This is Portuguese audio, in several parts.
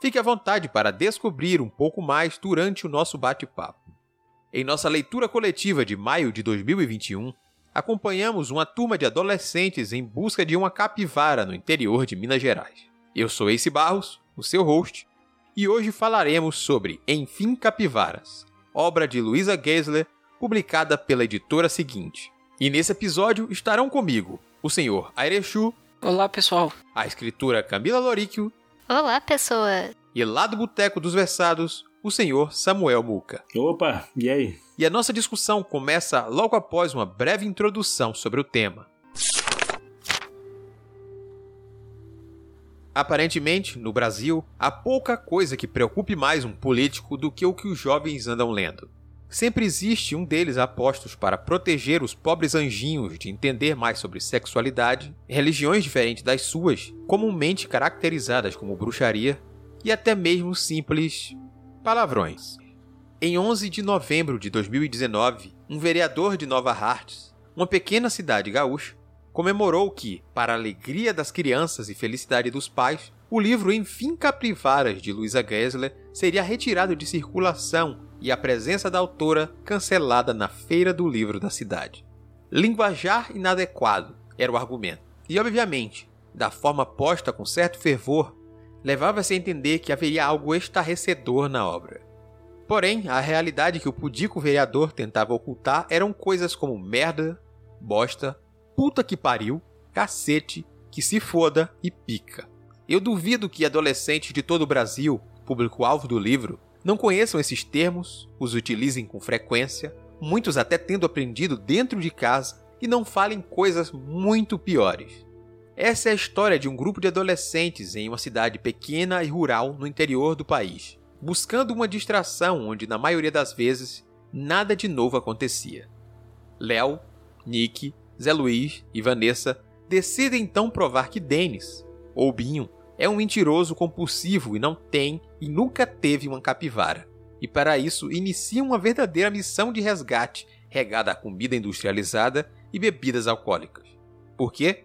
fique à vontade para descobrir um pouco mais durante o nosso bate-papo. Em nossa leitura coletiva de maio de 2021, acompanhamos uma turma de adolescentes em busca de uma capivara no interior de Minas Gerais. Eu sou Ace Barros, o seu host, e hoje falaremos sobre Enfim Capivaras, obra de Luisa Geisler, publicada pela editora seguinte. E nesse episódio estarão comigo o senhor Airechu. Olá, pessoal. A escritora Camila Loríquio. Olá, pessoa. E lá do Boteco dos Versados, o senhor Samuel Muca. Opa, e aí? E a nossa discussão começa logo após uma breve introdução sobre o tema. Aparentemente, no Brasil, há pouca coisa que preocupe mais um político do que o que os jovens andam lendo. Sempre existe um deles a postos para proteger os pobres anjinhos de entender mais sobre sexualidade, religiões diferentes das suas, comumente caracterizadas como bruxaria, e até mesmo simples palavrões. Em 11 de novembro de 2019, um vereador de Nova Hartz, uma pequena cidade gaúcha, comemorou que, para alegria das crianças e felicidade dos pais, o livro Enfim Caprivaras de Luisa Gessler seria retirado de circulação e a presença da autora cancelada na feira do livro da cidade. Linguajar inadequado era o argumento. E, obviamente, da forma posta com certo fervor, levava-se a entender que haveria algo estarrecedor na obra. Porém, a realidade que o pudico vereador tentava ocultar eram coisas como merda, bosta, puta que pariu, cacete, que se foda e pica. Eu duvido que adolescentes de todo o Brasil, público-alvo do livro, não conheçam esses termos, os utilizem com frequência, muitos até tendo aprendido dentro de casa e não falem coisas muito piores. Essa é a história de um grupo de adolescentes em uma cidade pequena e rural no interior do país, buscando uma distração onde, na maioria das vezes, nada de novo acontecia. Léo, Nick, Zé Luiz e Vanessa decidem então provar que Denis, ou Binho, é um mentiroso compulsivo e não tem e nunca teve uma capivara. E para isso iniciam uma verdadeira missão de resgate regada a comida industrializada e bebidas alcoólicas. Por quê?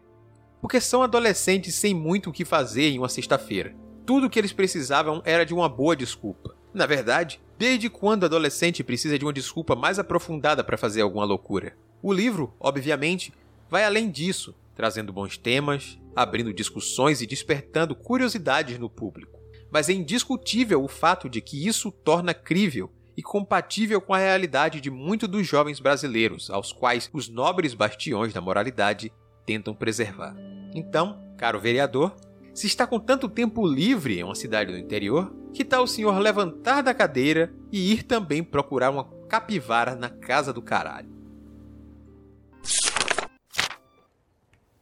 porque são adolescentes sem muito o que fazer em uma sexta-feira. Tudo o que eles precisavam era de uma boa desculpa. Na verdade, desde quando adolescente precisa de uma desculpa mais aprofundada para fazer alguma loucura? O livro, obviamente, vai além disso, trazendo bons temas, abrindo discussões e despertando curiosidades no público. Mas é indiscutível o fato de que isso torna crível e compatível com a realidade de muitos dos jovens brasileiros, aos quais os nobres bastiões da moralidade tentam preservar. Então, caro vereador, se está com tanto tempo livre em uma cidade do interior, que tal o senhor levantar da cadeira e ir também procurar uma capivara na casa do caralho?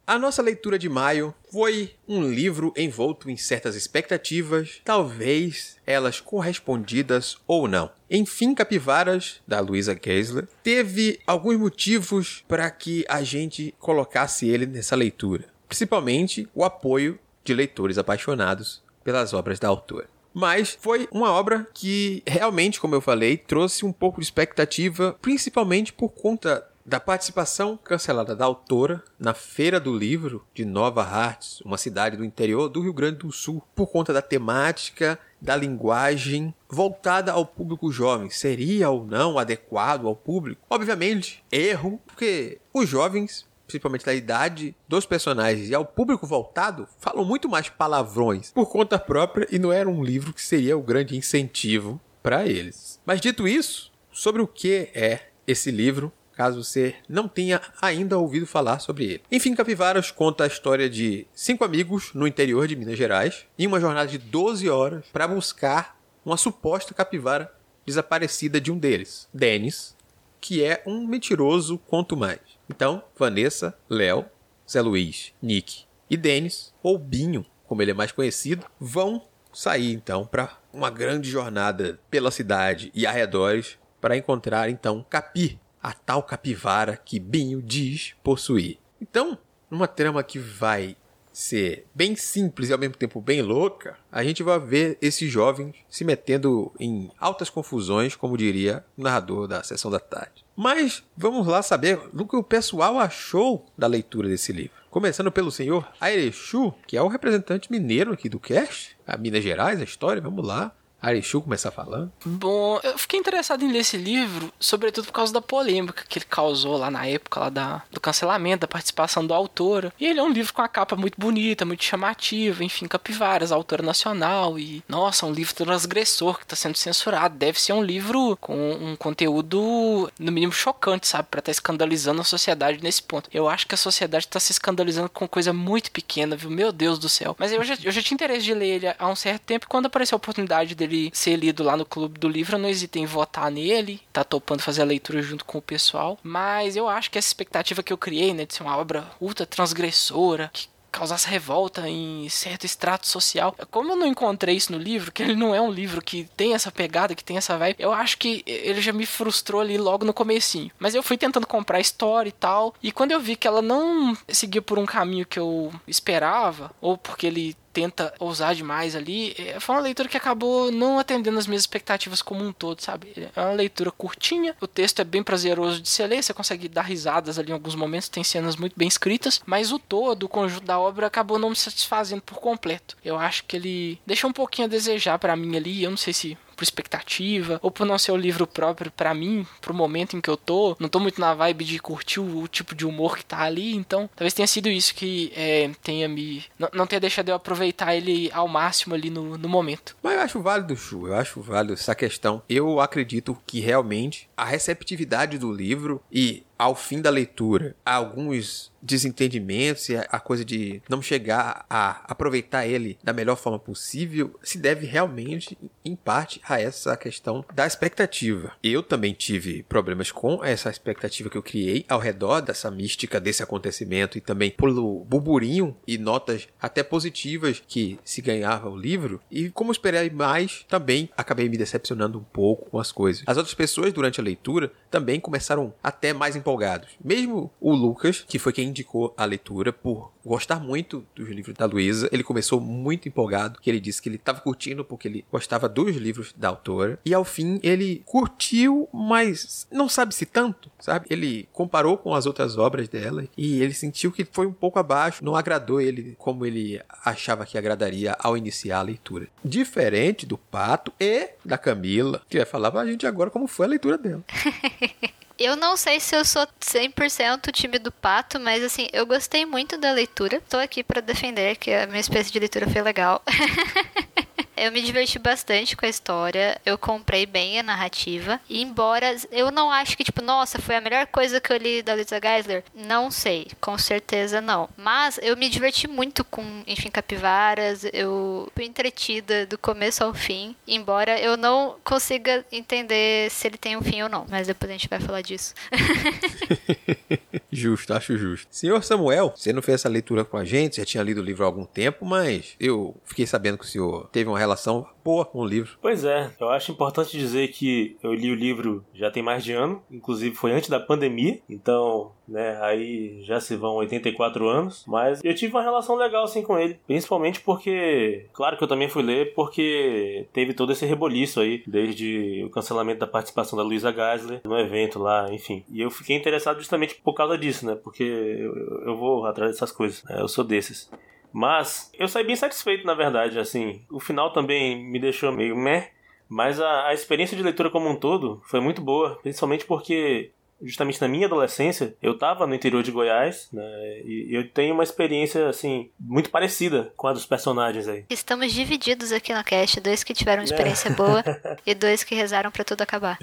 A nossa leitura de maio foi um livro envolto em certas expectativas, talvez elas correspondidas ou não. Enfim, Capivaras, da Luisa Geisler, teve alguns motivos para que a gente colocasse ele nessa leitura. Principalmente o apoio de leitores apaixonados pelas obras da autora. Mas foi uma obra que realmente, como eu falei, trouxe um pouco de expectativa, principalmente por conta da participação cancelada da autora na Feira do Livro de Nova Hartz, uma cidade do interior do Rio Grande do Sul, por conta da temática, da linguagem voltada ao público jovem. Seria ou não adequado ao público? Obviamente, erro, porque os jovens principalmente da idade dos personagens e ao público voltado, falam muito mais palavrões por conta própria e não era um livro que seria o grande incentivo para eles. Mas dito isso, sobre o que é esse livro, caso você não tenha ainda ouvido falar sobre ele. Enfim, Capivaras conta a história de cinco amigos no interior de Minas Gerais em uma jornada de 12 horas para buscar uma suposta capivara desaparecida de um deles, Dennis, que é um mentiroso quanto mais. Então, Vanessa, Léo, Zé Luiz, Nick e Dennis, ou Binho, como ele é mais conhecido, vão sair então para uma grande jornada pela cidade e arredores para encontrar então Capi, a tal capivara que Binho diz possuir. Então, numa trama que vai ser bem simples e ao mesmo tempo bem louca, a gente vai ver esses jovens se metendo em altas confusões, como diria o narrador da sessão da tarde. Mas vamos lá saber do que o pessoal achou da leitura desse livro. Começando pelo senhor Airechu, que é o representante mineiro aqui do cast, a Minas Gerais, a história, vamos lá. Arishu começar falando? Bom, eu fiquei interessado em ler esse livro, sobretudo por causa da polêmica que ele causou lá na época lá da, do cancelamento, da participação do autor. E ele é um livro com a capa muito bonita, muito chamativa, enfim, capivaras, autora nacional. E, nossa, um livro transgressor que está sendo censurado. Deve ser um livro com um conteúdo, no mínimo, chocante, sabe? Para estar tá escandalizando a sociedade nesse ponto. Eu acho que a sociedade está se escandalizando com coisa muito pequena, viu? Meu Deus do céu. Mas eu já, eu já tinha interesse de ler ele há um certo tempo e quando apareceu a oportunidade dele ele ser lido lá no Clube do Livro, eu não hesitei em votar nele, tá topando fazer a leitura junto com o pessoal, mas eu acho que essa expectativa que eu criei, né, de ser uma obra ultra transgressora, que causasse revolta em certo extrato social. Como eu não encontrei isso no livro, que ele não é um livro que tem essa pegada, que tem essa vibe, eu acho que ele já me frustrou ali logo no comecinho. Mas eu fui tentando comprar história e tal, e quando eu vi que ela não seguia por um caminho que eu esperava, ou porque ele tenta ousar demais ali, é, foi uma leitura que acabou não atendendo as minhas expectativas como um todo, sabe? É uma leitura curtinha, o texto é bem prazeroso de se ler, você consegue dar risadas ali em alguns momentos, tem cenas muito bem escritas, mas o todo, o conjunto da obra acabou não me satisfazendo por completo. Eu acho que ele deixa um pouquinho a desejar para mim ali, eu não sei se por expectativa, ou por não ser o livro próprio para mim, pro momento em que eu tô. Não tô muito na vibe de curtir o, o tipo de humor que tá ali, então talvez tenha sido isso que é, tenha me. Não, não tenha deixado eu aproveitar ele ao máximo ali no, no momento. Mas eu acho válido, Chu, eu acho válido essa questão. Eu acredito que realmente a receptividade do livro e ao fim da leitura, alguns desentendimentos e a coisa de não chegar a aproveitar ele da melhor forma possível se deve realmente, em parte, a essa questão da expectativa. Eu também tive problemas com essa expectativa que eu criei ao redor dessa mística desse acontecimento e também pelo burburinho e notas até positivas que se ganhava o livro. E como esperei mais, também acabei me decepcionando um pouco com as coisas. As outras pessoas durante a leitura também começaram até mais empolgados. Mesmo o Lucas, que foi quem indicou a leitura por gostar muito dos livros da Luísa, ele começou muito empolgado, que ele disse que ele estava curtindo porque ele gostava dos livros da autora, e ao fim ele curtiu, mas não sabe se tanto, sabe? Ele comparou com as outras obras dela e ele sentiu que foi um pouco abaixo, não agradou ele como ele achava que agradaria ao iniciar a leitura. Diferente do Pato e da Camila, que vai falar pra gente agora como foi a leitura dela. Eu não sei se eu sou 100% time do pato, mas assim, eu gostei muito da leitura. Tô aqui para defender que a minha espécie de leitura foi legal. Eu me diverti bastante com a história. Eu comprei bem a narrativa. E embora eu não acho que, tipo, nossa, foi a melhor coisa que eu li da Lisa Geisler, não sei. Com certeza não. Mas eu me diverti muito com, enfim, capivaras. Eu fui entretida do começo ao fim. Embora eu não consiga entender se ele tem um fim ou não. Mas depois a gente vai falar disso. justo, acho justo. Senhor Samuel, você não fez essa leitura com a gente, já tinha lido o livro há algum tempo, mas eu fiquei sabendo que o senhor teve uma relação com o livro. Pois é, eu acho importante dizer que eu li o livro já tem mais de ano, inclusive foi antes da pandemia, então, né, aí já se vão 84 anos, mas eu tive uma relação legal assim com ele, principalmente porque, claro que eu também fui ler porque teve todo esse reboliço aí, desde o cancelamento da participação da Luisa Geisler no evento lá, enfim. E eu fiquei interessado justamente por causa disso, né, porque eu, eu vou atrás dessas coisas, né, eu sou desses. Mas eu saí bem satisfeito, na verdade, assim. O final também me deixou meio meh, mas a, a experiência de leitura como um todo foi muito boa, principalmente porque justamente na minha adolescência, eu estava no interior de Goiás, né, e eu tenho uma experiência, assim, muito parecida com a dos personagens aí. Estamos divididos aqui no cast, dois que tiveram uma experiência é. boa e dois que rezaram para tudo acabar.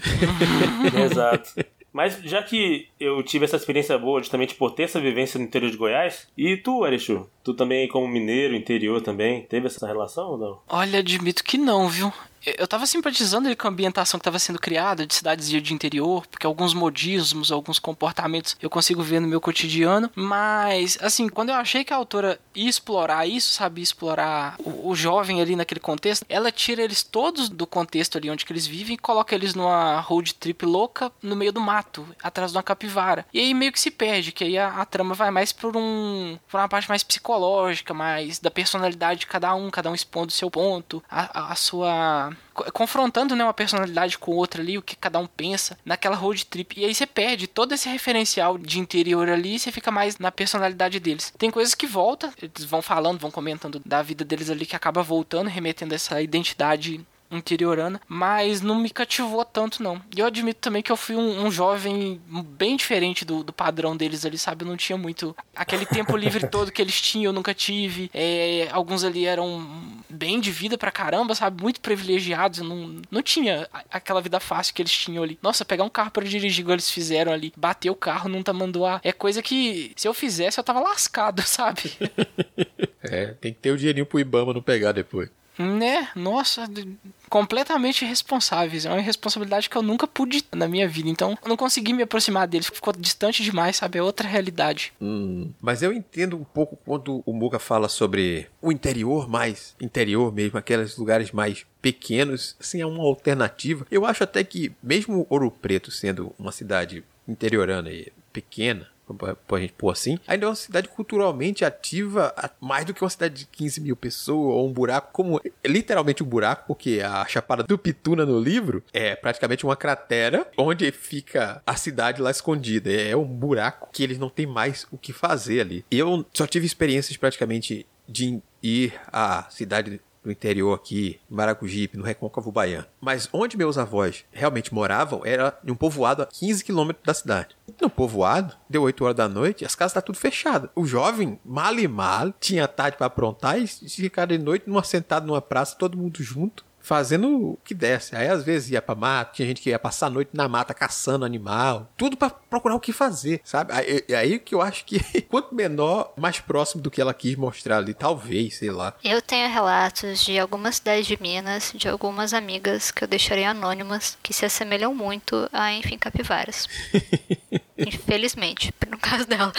Exato. Mas já que eu tive essa experiência boa justamente por ter essa vivência no interior de Goiás, e tu, Arechu? Tu também, como mineiro, interior também, teve essa relação ou não? Olha, admito que não, viu? Eu tava simpatizando com a ambientação que tava sendo criada de cidades de interior, porque alguns modismos, alguns comportamentos eu consigo ver no meu cotidiano, mas assim, quando eu achei que a autora ia explorar isso, sabe, explorar o, o jovem ali naquele contexto, ela tira eles todos do contexto ali onde que eles vivem e coloca eles numa road trip louca no meio do mato, atrás de uma capivara. E aí meio que se perde, que aí a, a trama vai mais por um por uma parte mais psicológica, mais da personalidade de cada um, cada um expondo o seu ponto, a, a, a sua confrontando né, uma personalidade com outra ali, o que cada um pensa naquela road trip. E aí você perde todo esse referencial de interior ali e você fica mais na personalidade deles. Tem coisas que voltam, eles vão falando, vão comentando da vida deles ali que acaba voltando, remetendo essa identidade interiorana, mas não me cativou tanto não. E eu admito também que eu fui um, um jovem bem diferente do, do, padrão deles ali, sabe? Eu não tinha muito aquele tempo livre todo que eles tinham, eu nunca tive. É, alguns ali eram bem de vida pra caramba, sabe? Muito privilegiados, eu não, não tinha aquela vida fácil que eles tinham ali. Nossa, pegar um carro para dirigir igual eles fizeram ali, bater o carro, não mandou a... É coisa que se eu fizesse eu tava lascado, sabe? é, tem que ter o dinheirinho pro Ibama não pegar depois. Né? Nossa, completamente irresponsáveis. É uma irresponsabilidade que eu nunca pude na minha vida. Então, eu não consegui me aproximar deles. Ficou distante demais, sabe? É outra realidade. Hum, mas eu entendo um pouco quando o Muga fala sobre o interior mais interior mesmo, aqueles lugares mais pequenos, assim, é uma alternativa. Eu acho até que, mesmo Ouro Preto sendo uma cidade interiorana e pequena, a gente pôr assim, ainda é uma cidade culturalmente ativa mais do que uma cidade de 15 mil pessoas ou um buraco, como literalmente um buraco, porque a Chapada do Pituna no livro é praticamente uma cratera onde fica a cidade lá escondida. É um buraco que eles não têm mais o que fazer ali. Eu só tive experiências praticamente de ir à cidade no interior aqui, em Maracujipe, no Recôncavo Baiano. Mas onde meus avós realmente moravam era em um povoado a 15 quilômetros da cidade. No povoado, deu 8 horas da noite, as casas tá tudo fechadas. O jovem, mal e mal, tinha tarde para aprontar e ficar de noite numa sentado numa praça, todo mundo junto fazendo o que desse. Aí às vezes ia pra mata, tinha gente que ia passar a noite na mata caçando animal, tudo para procurar o que fazer, sabe? Aí, aí que eu acho que quanto menor, mais próximo do que ela quis mostrar ali, talvez, sei lá. Eu tenho relatos de algumas cidades de Minas, de algumas amigas que eu deixarei anônimas, que se assemelham muito a, enfim, capivaras. Infelizmente, no caso dela.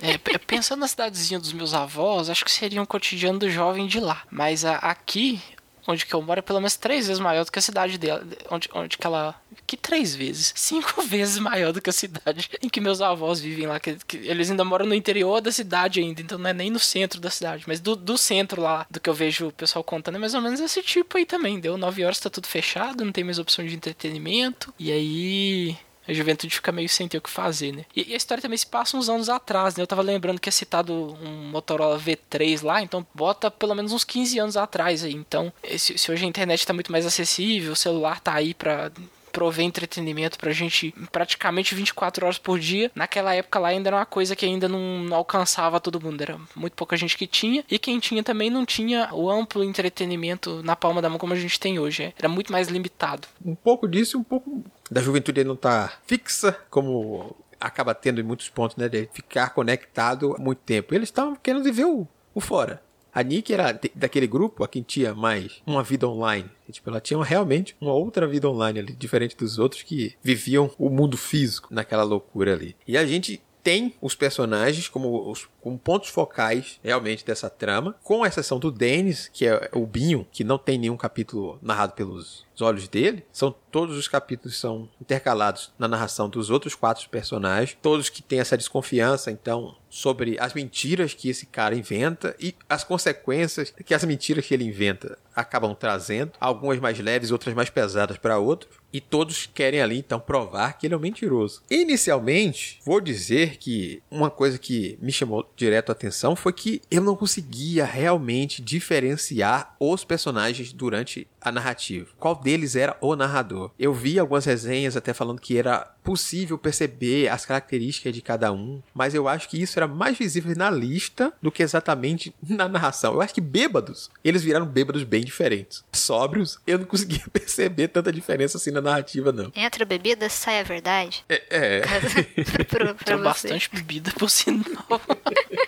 É, pensando na cidadezinha dos meus avós, acho que seria um cotidiano do jovem de lá. Mas a, aqui, onde que eu moro é pelo menos três vezes maior do que a cidade dela. Onde, onde que ela. Que três vezes? Cinco vezes maior do que a cidade em que meus avós vivem lá. Que, que eles ainda moram no interior da cidade ainda. Então não é nem no centro da cidade. Mas do, do centro lá, do que eu vejo o pessoal contando, é mais ou menos esse tipo aí também. Deu nove horas, tá tudo fechado, não tem mais opção de entretenimento. E aí a juventude fica meio sem ter o que fazer, né? E, e, a história também se passa uns anos atrás, né? Eu tava lembrando que é citado um Motorola V3 lá, então bota pelo menos uns 15 anos atrás aí. Então, se, se hoje a internet tá muito mais acessível, o celular tá aí pra prover entretenimento pra gente praticamente 24 horas por dia. Naquela época lá ainda era uma coisa que ainda não alcançava todo mundo, era muito pouca gente que tinha, e quem tinha também não tinha o amplo entretenimento na palma da mão como a gente tem hoje, era muito mais limitado. Um pouco disso e um pouco da juventude não tá fixa, como acaba tendo em muitos pontos, né? De ficar conectado muito tempo. Eles estavam querendo viver o, o fora. A Nick era daquele grupo a quem tinha mais uma vida online. Tipo, ela tinha realmente uma outra vida online ali, diferente dos outros que viviam o mundo físico naquela loucura ali. E a gente tem os personagens como, os, como pontos focais realmente dessa trama, com exceção do Dennis, que é o Binho, que não tem nenhum capítulo narrado pelos olhos dele. São todos os capítulos são intercalados na narração dos outros quatro personagens, todos que têm essa desconfiança, então, sobre as mentiras que esse cara inventa e as consequências que as mentiras que ele inventa acabam trazendo, algumas mais leves, outras mais pesadas para outros, e todos querem ali então provar que ele é um mentiroso. Inicialmente, vou dizer que uma coisa que me chamou direto a atenção foi que eu não conseguia realmente diferenciar os personagens durante a narrativa. Qual deles era o narrador? Eu vi algumas resenhas até falando que era possível perceber as características de cada um, mas eu acho que isso era mais visível na lista do que exatamente na narração. Eu acho que bêbados, eles viraram bêbados bem diferentes. Sóbrios, eu não conseguia perceber tanta diferença assim na narrativa, não. Entra bebida, sai a verdade. É. é. pra, pra Tem bastante bebida por sinal.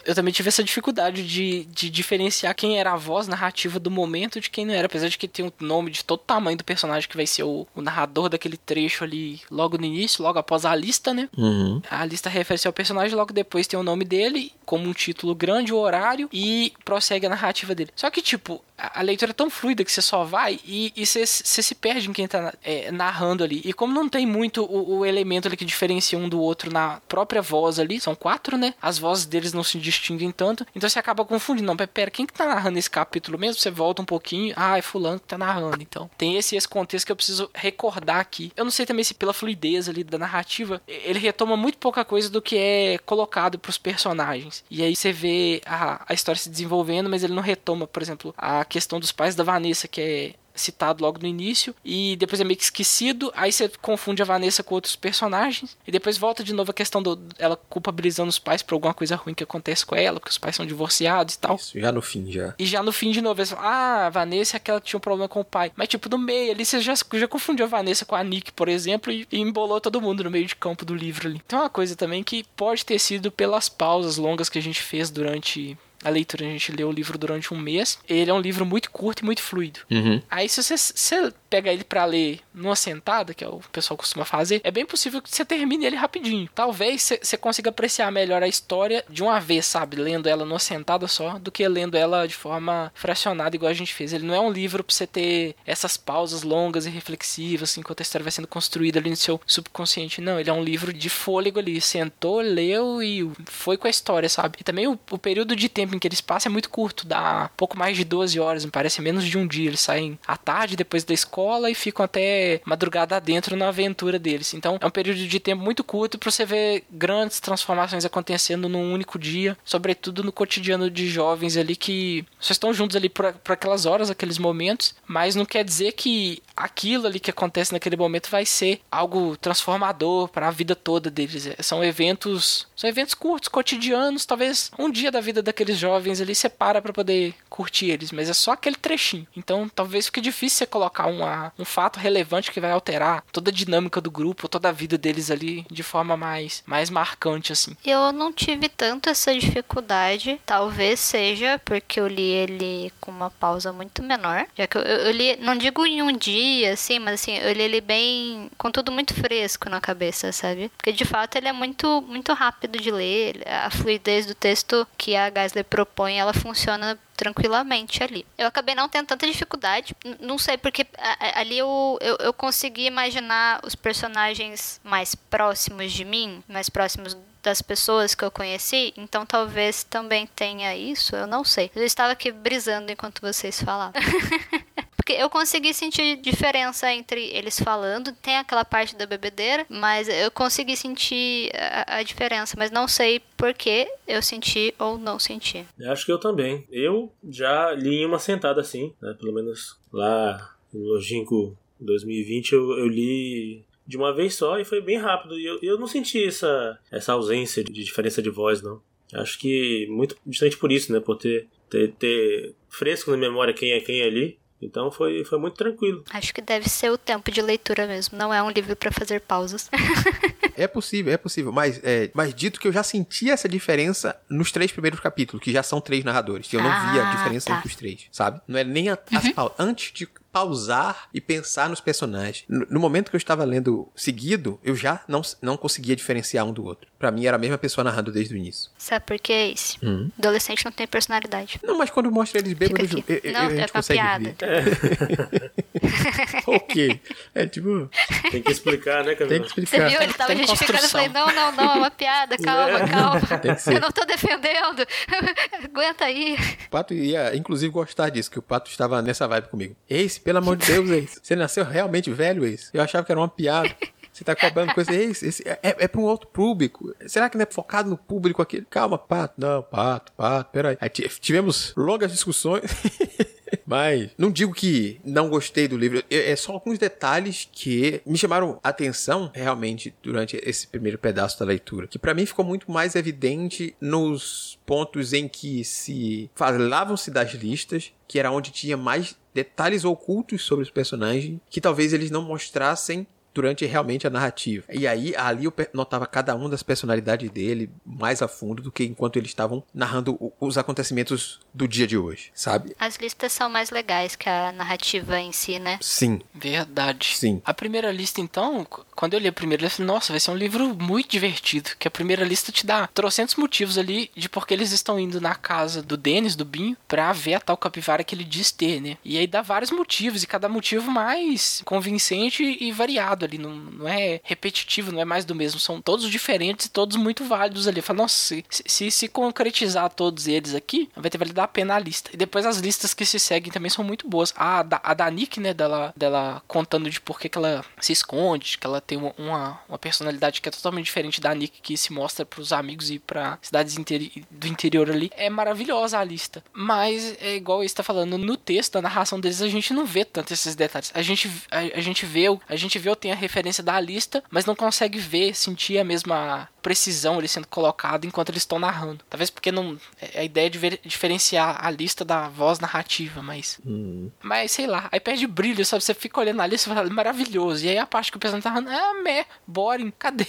eu também tive essa dificuldade de, de diferenciar quem era a voz narrativa do momento de quem não era, apesar de que tem um nome de todo tamanho do personagem que vai ser o, o narrador daquele trecho ali logo no início, logo após a lista, né? Uhum. A lista refere-se ao personagem, logo depois tem o nome dele, como um título grande, o horário, e prossegue a narrativa dele. Só que, tipo, a, a leitura é tão fluida que você só vai e você se perde em quem tá é, narrando ali. E como não tem muito o, o, elemento ali que diferencia um do outro na própria voz ali, são quatro, né? As vozes deles não se distinguem tanto, então você acaba confundindo. Não, pera, quem que tá narrando esse capítulo mesmo? Você volta um pouquinho, ah, é fulano que tá narrando. Então, tem esse esse contexto que eu preciso recordar aqui. Eu não sei também se pela fluidez ali da narrativa, ele retoma muito pouca coisa do que é colocado pros personagens. E aí você vê a, a história se desenvolvendo, mas ele não retoma, por exemplo, a questão dos pais da Vanessa, que é citado logo no início e depois é meio que esquecido. Aí você confunde a Vanessa com outros personagens e depois volta de novo a questão do ela culpabilizando os pais por alguma coisa ruim que acontece com ela, porque os pais são divorciados e tal. Isso, já no fim já. E já no fim de novo, eles falam, ah, a Vanessa é aquela que tinha um problema com o pai. Mas tipo, no meio ali você já, já confundiu a Vanessa com a Nick, por exemplo, e, e embolou todo mundo no meio de campo do livro ali. Então é uma coisa também que pode ter sido pelas pausas longas que a gente fez durante a leitura. A gente leu o livro durante um mês. Ele é um livro muito curto e muito fluido. Uhum. Aí, se você, você pega ele para ler numa sentada, que é o pessoal costuma fazer, é bem possível que você termine ele rapidinho. Talvez você consiga apreciar melhor a história de uma vez, sabe? Lendo ela numa sentada só, do que lendo ela de forma fracionada, igual a gente fez. Ele não é um livro pra você ter essas pausas longas e reflexivas, assim, enquanto a história vai sendo construída ali no seu subconsciente. Não, ele é um livro de fôlego ali. Sentou, leu e foi com a história, sabe? E também o, o período de tempo em que eles passam é muito curto, dá pouco mais de 12 horas, me parece menos de um dia. Eles saem à tarde, depois da escola, e ficam até madrugada dentro na aventura deles. Então é um período de tempo muito curto para você ver grandes transformações acontecendo num único dia, sobretudo no cotidiano de jovens ali que só estão juntos ali por, por aquelas horas, aqueles momentos, mas não quer dizer que aquilo ali que acontece naquele momento vai ser algo transformador para a vida toda deles. É, são eventos, são eventos curtos, cotidianos, talvez um dia da vida daqueles jovens ali separa para poder curtir eles, mas é só aquele trechinho. Então, talvez fique difícil você colocar uma, um fato relevante que vai alterar toda a dinâmica do grupo, toda a vida deles ali de forma mais mais marcante assim. Eu não tive tanto essa dificuldade, talvez seja porque eu li ele com uma pausa muito menor, já que eu, eu li, não digo em um dia assim, mas assim, eu li ele bem. com tudo muito fresco na cabeça, sabe? Porque de fato ele é muito, muito rápido de ler. A fluidez do texto que a Geisler propõe, ela funciona tranquilamente ali. Eu acabei não tendo tanta dificuldade, não sei, porque ali eu, eu, eu consegui imaginar os personagens mais próximos de mim, mais próximos das pessoas que eu conheci, então talvez também tenha isso, eu não sei. Eu estava aqui brisando enquanto vocês falavam. Porque eu consegui sentir diferença entre eles falando, tem aquela parte da bebedeira, mas eu consegui sentir a, a diferença, mas não sei por que eu senti ou não senti. Acho que eu também. Eu já li em uma sentada assim, né? Pelo menos lá no Longínquo 2020 eu, eu li de uma vez só e foi bem rápido. E eu, eu não senti essa, essa ausência de diferença de voz, não. Acho que muito distante por isso, né? Por ter, ter, ter fresco na memória quem é quem é ali. Então foi, foi muito tranquilo. Acho que deve ser o tempo de leitura mesmo. Não é um livro para fazer pausas. é possível, é possível. Mas, é, mas dito que eu já senti essa diferença nos três primeiros capítulos, que já são três narradores. Que eu não ah, via a diferença tá. entre os três, sabe? Não é nem a, as uhum. Antes de pausar e pensar nos personagens. No, no, momento que eu estava lendo seguido, eu já não, não conseguia diferenciar um do outro. Para mim era a mesma pessoa narrando desde o início. Sabe por que é isso? Hum. Adolescente não tem personalidade. Não, mas quando mostra eles bêbados, eu, eu, não, a gente é consegue piada. ver. ok. É tipo... Tem que explicar, né, Camila? Tem que explicar. Você viu? Ele tava justificando. Eu falei, não, não, não, é uma piada. Calma, é. calma. Eu não tô defendendo. Aguenta aí. O Pato ia, inclusive, gostar disso, que o Pato estava nessa vibe comigo. Esse pelo amor de Deus, ex. Você nasceu realmente velho, ex? Eu achava que era uma piada. Você tá cobrando coisa. Esse, esse é, é pra um outro público. Será que não é focado no público aqui? Calma, pato. Não, pato, pato, peraí. Aí tivemos longas discussões. Mas não digo que não gostei do livro, é só alguns detalhes que me chamaram atenção realmente durante esse primeiro pedaço da leitura, que para mim ficou muito mais evidente nos pontos em que se falavam-se das listas, que era onde tinha mais detalhes ocultos sobre os personagens, que talvez eles não mostrassem durante realmente a narrativa. E aí, ali eu notava cada uma das personalidades dele mais a fundo do que enquanto eles estavam narrando os acontecimentos do dia de hoje, sabe? As listas são mais legais que a narrativa em si, né? Sim. Verdade. Sim. A primeira lista, então, quando eu li a primeira lista, nossa, vai ser um livro muito divertido. Que a primeira lista te dá trocentos motivos ali de porque eles estão indo na casa do Denis, do Binho, pra ver a tal capivara que ele diz ter, né? E aí dá vários motivos, e cada motivo mais convincente e variado ali, não, não é repetitivo, não é mais do mesmo, são todos diferentes e todos muito válidos ali. Fala, nossa, se, se, se concretizar todos eles aqui, vai ter valido a pena a lista. E depois as listas que se seguem também são muito boas. A da, a da Nick, né, dela, dela contando de por que, que ela se esconde, que ela tem uma, uma, uma, personalidade que é totalmente diferente da Nick, que se mostra pros amigos e pra cidades interi do interior ali. É maravilhosa a lista. Mas é igual está falando, no texto, a narração deles, a gente não vê tanto esses detalhes. A gente, a, a gente vê, a gente vê, tem a referência da lista, mas não consegue ver, sentir a mesma precisão ali sendo colocado enquanto eles estão narrando. Talvez porque não é a ideia de ver, diferenciar a lista da voz narrativa, mas hum. mas sei lá, aí perde brilho, sabe? Você fica olhando a lista e fala maravilhoso. E aí a parte que o personagem tá narrando, ah, meh, boring, cadê?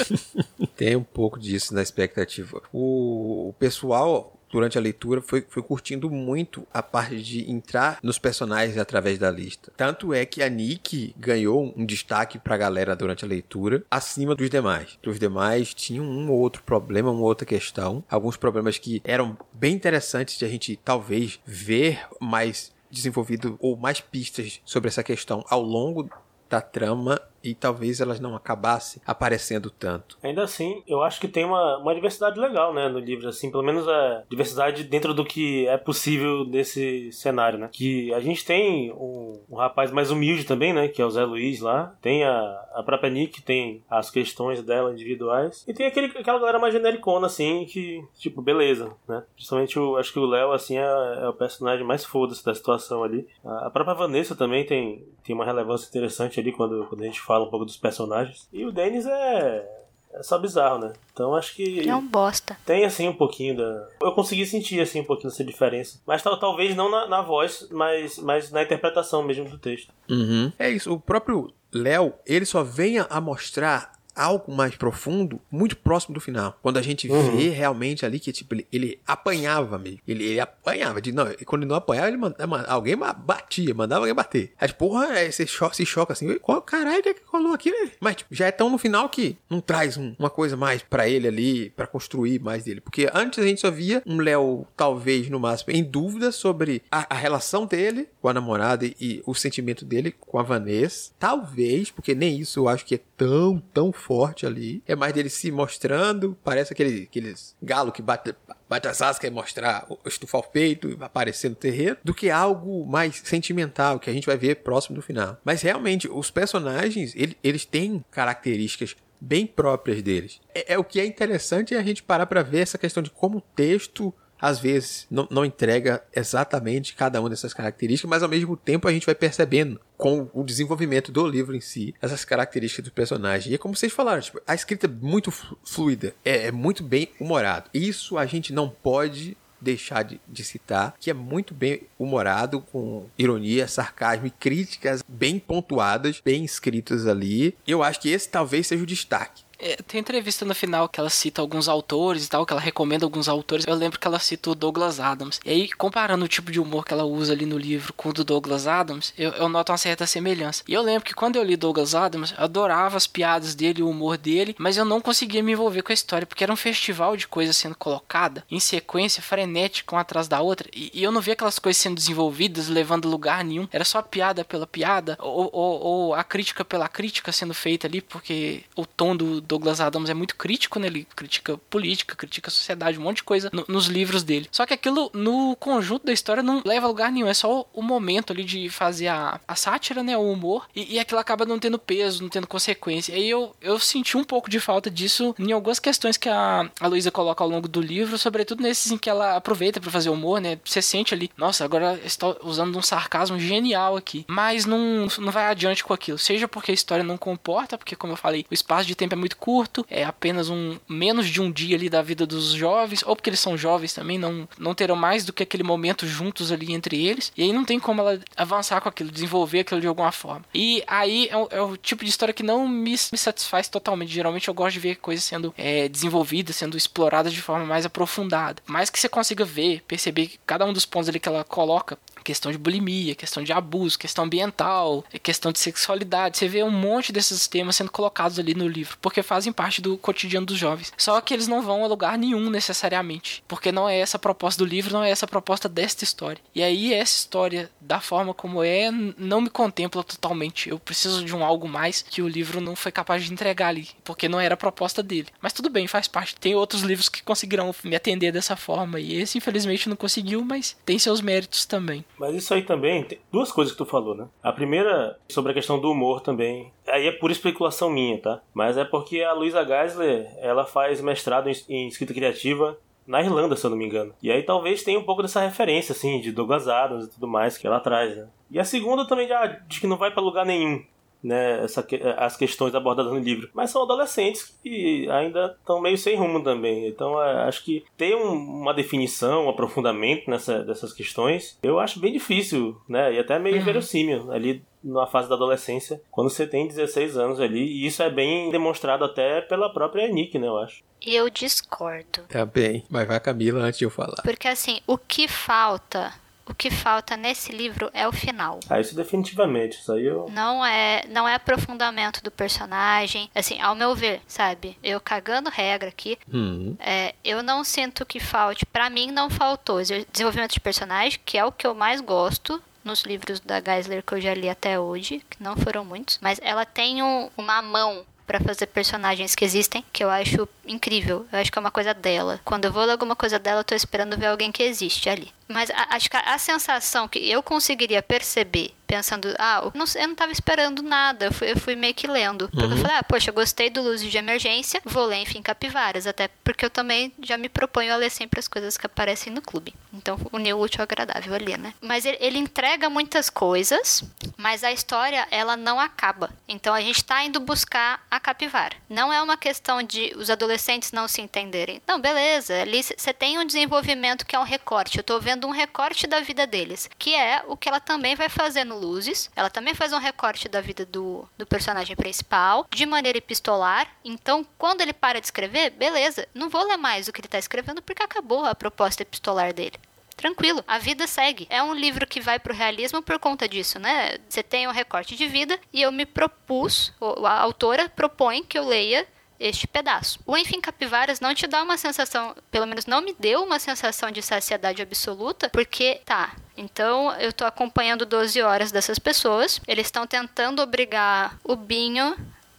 Tem um pouco disso na expectativa. O, o pessoal durante a leitura foi, foi curtindo muito a parte de entrar nos personagens através da lista. Tanto é que a Nick ganhou um destaque pra galera durante a leitura, acima dos demais. Os demais tinham um ou outro problema, uma outra questão, alguns problemas que eram bem interessantes de a gente talvez ver mais desenvolvido ou mais pistas sobre essa questão ao longo da trama e talvez elas não acabassem aparecendo tanto. Ainda assim, eu acho que tem uma, uma diversidade legal, né, no livro, assim, pelo menos a diversidade dentro do que é possível desse cenário, né? Que a gente tem um, um rapaz mais humilde também, né, que é o Zé Luiz lá, tem a, a própria Nick, tem as questões dela individuais, e tem aquele, aquela galera mais genericona, assim, que, tipo, beleza, né? Principalmente, eu acho que o Léo, assim, é, é o personagem mais foda-se da situação ali. A, a própria Vanessa também tem, tem uma relevância interessante ali quando, quando a gente fala fala um pouco dos personagens. E o Dennis é. É só bizarro, né? Então acho que. É um bosta. Tem assim um pouquinho da. Eu consegui sentir assim um pouquinho dessa diferença. Mas tal, talvez não na, na voz, mas, mas na interpretação mesmo do texto. Uhum. É isso. O próprio Léo, ele só vem a mostrar algo mais profundo, muito próximo do final. Quando a gente uhum. vê realmente ali que, tipo, ele, ele apanhava mesmo. Ele, ele apanhava. De, não, quando ele não apanhava, ele mandava, alguém batia, mandava alguém bater. Aí, porra, aí você choca, se choca assim. Qual caralho é que colou aqui, né? Mas, tipo, já é tão no final que não traz um, uma coisa mais para ele ali, para construir mais dele. Porque antes a gente só via um Léo, talvez, no máximo, em dúvida sobre a, a relação dele com a namorada e, e o sentimento dele com a Vanessa. Talvez, porque nem isso eu acho que é tão, tão forte ali. É mais dele se mostrando, parece aquele, aqueles galo que bate, bate as asas, quer mostrar, estufar o peito, aparecer no terreiro, do que algo mais sentimental, que a gente vai ver próximo do final. Mas realmente, os personagens, ele, eles têm características bem próprias deles. É, é, o que é interessante é a gente parar para ver essa questão de como o texto às vezes não, não, entrega exatamente cada uma dessas características, mas ao mesmo tempo a gente vai percebendo com o desenvolvimento do livro em si essas características do personagem. E é como vocês falaram, tipo, a escrita é muito fluida, é, é muito bem humorado. Isso a gente não pode deixar de, de, citar, que é muito bem humorado, com ironia, sarcasmo e críticas bem pontuadas, bem escritas ali. Eu acho que esse talvez seja o destaque. É, tem entrevista no final que ela cita alguns autores e tal, que ela recomenda alguns autores. Eu lembro que ela cita o Douglas Adams. E aí, comparando o tipo de humor que ela usa ali no livro com o do Douglas Adams, eu, eu noto uma certa semelhança. E eu lembro que quando eu li Douglas Adams, eu adorava as piadas dele, o humor dele, mas eu não conseguia me envolver com a história, porque era um festival de coisas sendo colocada em sequência, frenética, uma atrás da outra, e, e eu não via aquelas coisas sendo desenvolvidas, levando lugar nenhum. Era só piada pela piada, ou, ou, ou a crítica pela crítica sendo feita ali, porque o tom do Douglas Adams é muito crítico, né? Ele critica política, critica a sociedade, um monte de coisa no, nos livros dele. Só que aquilo, no conjunto da história, não leva a lugar nenhum. É só o momento ali de fazer a, a sátira, né? O humor. E, e aquilo acaba não tendo peso, não tendo consequência. E aí eu, eu senti um pouco de falta disso em algumas questões que a, a Luísa coloca ao longo do livro, sobretudo nesses em que ela aproveita para fazer humor, né? Você sente ali, nossa, agora está usando um sarcasmo genial aqui. Mas não, não vai adiante com aquilo. Seja porque a história não comporta, porque, como eu falei, o espaço de tempo é muito curto, é apenas um menos de um dia ali da vida dos jovens, ou porque eles são jovens também, não, não terão mais do que aquele momento juntos ali entre eles. E aí não tem como ela avançar com aquilo, desenvolver aquilo de alguma forma. E aí é o, é o tipo de história que não me, me, satisfaz totalmente. Geralmente eu gosto de ver coisas sendo é, desenvolvidas, sendo exploradas de forma mais aprofundada. Mais que você consiga ver, perceber cada um dos pontos ali que ela coloca questão de bulimia, questão de abuso, questão ambiental, questão de sexualidade. Você vê um monte desses temas sendo colocados ali no livro, porque fazem parte do cotidiano dos jovens. Só que eles não vão a lugar nenhum necessariamente, porque não é essa a proposta do livro, não é essa a proposta desta história. E aí essa história, da forma como é, não me contempla totalmente. Eu preciso de um algo mais que o livro não foi capaz de entregar ali, porque não era a proposta dele. Mas tudo bem, faz parte. Tem outros livros que conseguirão me atender dessa forma, e esse infelizmente não conseguiu, mas tem seus méritos também. Mas isso aí também, tem duas coisas que tu falou, né? A primeira, sobre a questão do humor também. Aí é pura especulação minha, tá? Mas é porque a Luisa Geisler, ela faz mestrado em escrita criativa na Irlanda, se eu não me engano. E aí talvez tenha um pouco dessa referência, assim, de Douglas Adams e tudo mais que ela traz, né? E a segunda também já diz que não vai para lugar nenhum né, essa, as questões abordadas no livro. Mas são adolescentes que ainda estão meio sem rumo também. Então é, acho que ter um, uma definição, um aprofundamento nessa, dessas questões, eu acho bem difícil, né? E até meio uhum. inverossímil ali na fase da adolescência, quando você tem 16 anos ali. E isso é bem demonstrado até pela própria Nick, né, eu acho. Eu discordo. Tá bem, mas vai Camila antes de eu falar. Porque assim, o que falta o que falta nesse livro é o final. Ah, isso definitivamente, isso aí eu... Não é, não é aprofundamento do personagem, assim, ao meu ver, sabe? Eu cagando regra aqui, uhum. é, eu não sinto que falte, para mim não faltou desenvolvimento de personagem, que é o que eu mais gosto, nos livros da Geisler que eu já li até hoje, que não foram muitos, mas ela tem um, uma mão para fazer personagens que existem, que eu acho incrível. Eu acho que é uma coisa dela. Quando eu vou ler alguma coisa dela, eu tô esperando ver alguém que existe ali. Mas a, acho que a, sensação que eu conseguiria perceber pensando, ah, eu não, eu não tava esperando nada, eu fui, eu fui meio que lendo. Porque uhum. eu falei, ah, poxa, eu gostei do Luz de Emergência, vou ler, enfim, Capivaras, até porque eu também já me proponho a ler sempre as coisas que aparecem no clube. Então, o útil ao agradável ali, né? Mas ele, ele, entrega muitas coisas, mas a história, ela não acaba. Então, a gente tá indo buscar a capivara. Não é uma questão de os adolescentes não se entenderem. Não, beleza, ali você tem um desenvolvimento que é um recorte. Eu tô vendo um recorte da vida deles, que é o que ela também vai fazer no Luzes. Ela também faz um recorte da vida do, do personagem principal, de maneira epistolar. Então, quando ele para de escrever, beleza, não vou ler mais o que ele está escrevendo porque acabou a proposta epistolar dele tranquilo, a vida segue. É um livro que vai pro realismo por conta disso, né? Você tem um recorte de vida e eu me propus, a autora propõe que eu leia este pedaço. O Enfim Capivaras não te dá uma sensação, pelo menos não me deu uma sensação de saciedade absoluta, porque tá, então, eu tô acompanhando 12 horas dessas pessoas. Eles estão tentando obrigar o Binho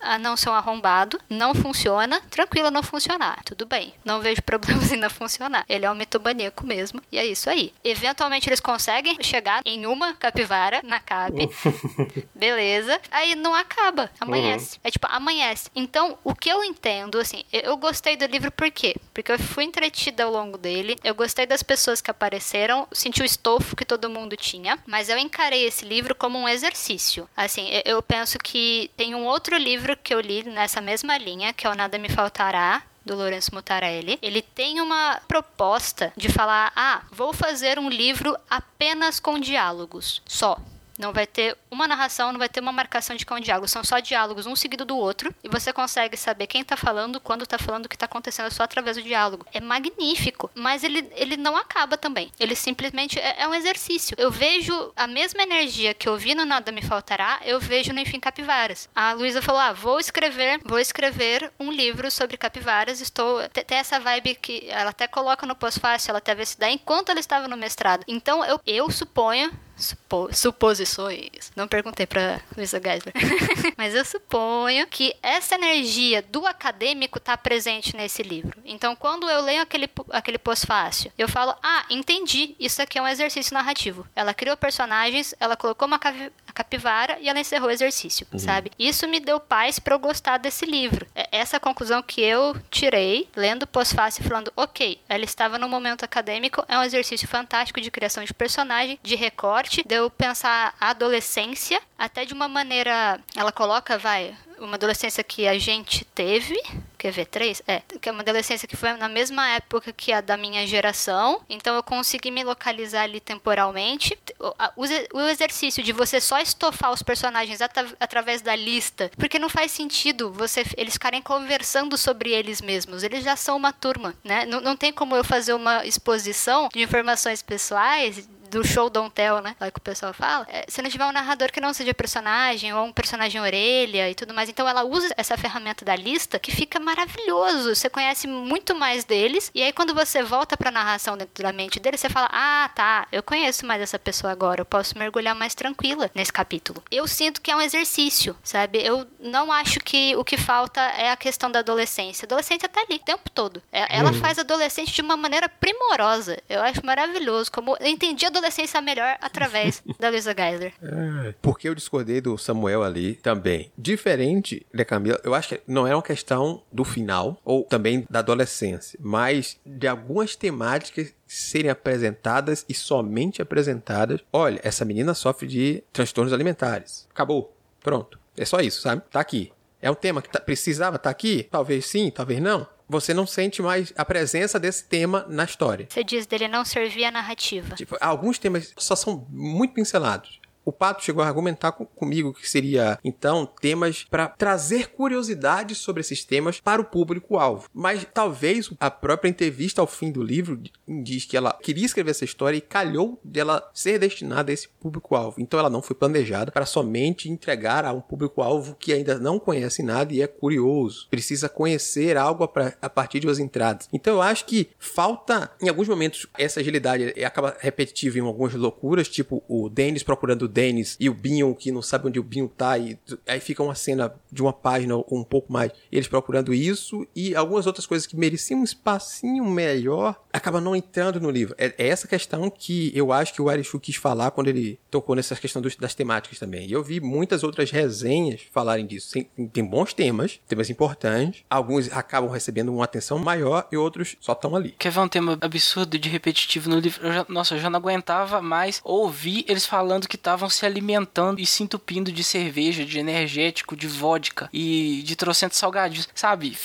a não ser um arrombado. Não funciona. Tranquilo não funcionar. Tudo bem. Não vejo problemas em não funcionar. Ele é um mitomaníaco mesmo. E é isso aí. Eventualmente eles conseguem chegar em uma capivara na cabe. Beleza. Aí não acaba. Amanhece. Uhum. É tipo, amanhece. Então, o que eu entendo, assim, eu gostei do livro por quê? Porque eu fui entretida ao longo dele. Eu gostei das pessoas que apareceram. Senti o estofo que todo mundo tinha. Mas eu encarei esse livro como um exercício. Assim, eu penso que tem um outro livro livro que eu li nessa mesma linha, que é o Nada Me Faltará, do Lourenço Mutarelli, ele tem uma proposta de falar: ah, vou fazer um livro apenas com diálogos, só. Não vai ter uma narração, não vai ter uma marcação de um diálogo. São só diálogos um seguido do outro. E você consegue saber quem tá falando, quando tá falando, o que tá acontecendo só através do diálogo. É magnífico. Mas ele, ele não acaba também. Ele simplesmente é, é um exercício. Eu vejo a mesma energia que eu vi no Nada Me Faltará, eu vejo no Enfim Capivaras. A Luísa falou: ah, vou escrever, vou escrever um livro sobre capivaras. Estou. Tem essa vibe que ela até coloca no pós-fácil, ela teve essa ideia enquanto ela estava no mestrado. Então eu, eu suponho supo suposições. Não perguntei pra Luisa Geisler. Mas eu suponho que essa energia do acadêmico tá presente nesse livro. Então, quando eu leio aquele, aquele pós-fácil, eu falo: Ah, entendi, isso aqui é um exercício narrativo. Ela criou personagens, ela colocou uma capivara e ela encerrou o exercício, uhum. sabe? Isso me deu paz para eu gostar desse livro. É essa conclusão que eu tirei lendo pós-fácil falando, ok, ela estava no momento acadêmico, é um exercício fantástico de criação de personagem, de recorte, deu pensar a adolescência, até de uma maneira, ela coloca, vai, uma adolescência que a gente teve, quer ver, três? É, que é uma adolescência que foi na mesma época que a da minha geração, então eu consegui me localizar ali temporalmente. O, o exercício de você só estofar os personagens at através da lista, porque não faz sentido você eles ficarem conversando sobre eles mesmos, eles já são uma turma, né? Não, não tem como eu fazer uma exposição de informações pessoais do show Don't Tell, né? Lá que o pessoal fala. É, se não tiver um narrador que não seja personagem, ou um personagem orelha e tudo mais. Então ela usa essa ferramenta da lista que fica maravilhoso. Você conhece muito mais deles. E aí quando você volta pra narração dentro da mente dele, você fala: Ah, tá, eu conheço mais essa pessoa agora. Eu posso mergulhar mais tranquila nesse capítulo. Eu sinto que é um exercício, sabe? Eu não acho que o que falta é a questão da adolescência. A adolescência tá ali o tempo todo. É, ela uhum. faz adolescente de uma maneira primorosa. Eu acho maravilhoso. Como eu entendi a adolescência melhor através da Luisa Geisler. É, porque eu discordei do Samuel ali também. Diferente da Camila, eu acho que não é uma questão do final ou também da adolescência, mas de algumas temáticas serem apresentadas e somente apresentadas. Olha, essa menina sofre de transtornos alimentares. Acabou. Pronto. É só isso, sabe? Tá aqui. É um tema que tá, precisava estar tá aqui? Talvez sim, talvez não você não sente mais a presença desse tema na história. Você diz dele não servir a narrativa. Tipo, alguns temas só são muito pincelados. O Pato chegou a argumentar com, comigo que seria, então, temas para trazer curiosidade sobre esses temas para o público-alvo. Mas talvez a própria entrevista ao fim do livro diz que ela queria escrever essa história e calhou dela ser destinada a esse público-alvo. Então ela não foi planejada para somente entregar a um público-alvo que ainda não conhece nada e é curioso. Precisa conhecer algo a partir de suas entradas. Então eu acho que falta, em alguns momentos, essa agilidade acaba repetitiva em algumas loucuras, tipo o Dennis procurando Dennis e o Binho que não sabe onde o Binho tá e aí fica uma cena de uma página ou um pouco mais eles procurando isso e algumas outras coisas que mereciam um espacinho melhor acaba não entrando no livro. É, é essa questão que eu acho que o Arishu quis falar quando ele tocou nessa questão dos, das temáticas também. E eu vi muitas outras resenhas falarem disso. Tem, tem bons temas, temas importantes. Alguns acabam recebendo uma atenção maior e outros só estão ali. Quer ver um tema absurdo de repetitivo no livro? Eu já, nossa, eu já não aguentava mais ouvir eles falando que estavam se alimentando e se entupindo de cerveja, de energético, de vodka e de trocentos salgadinhos, sabe?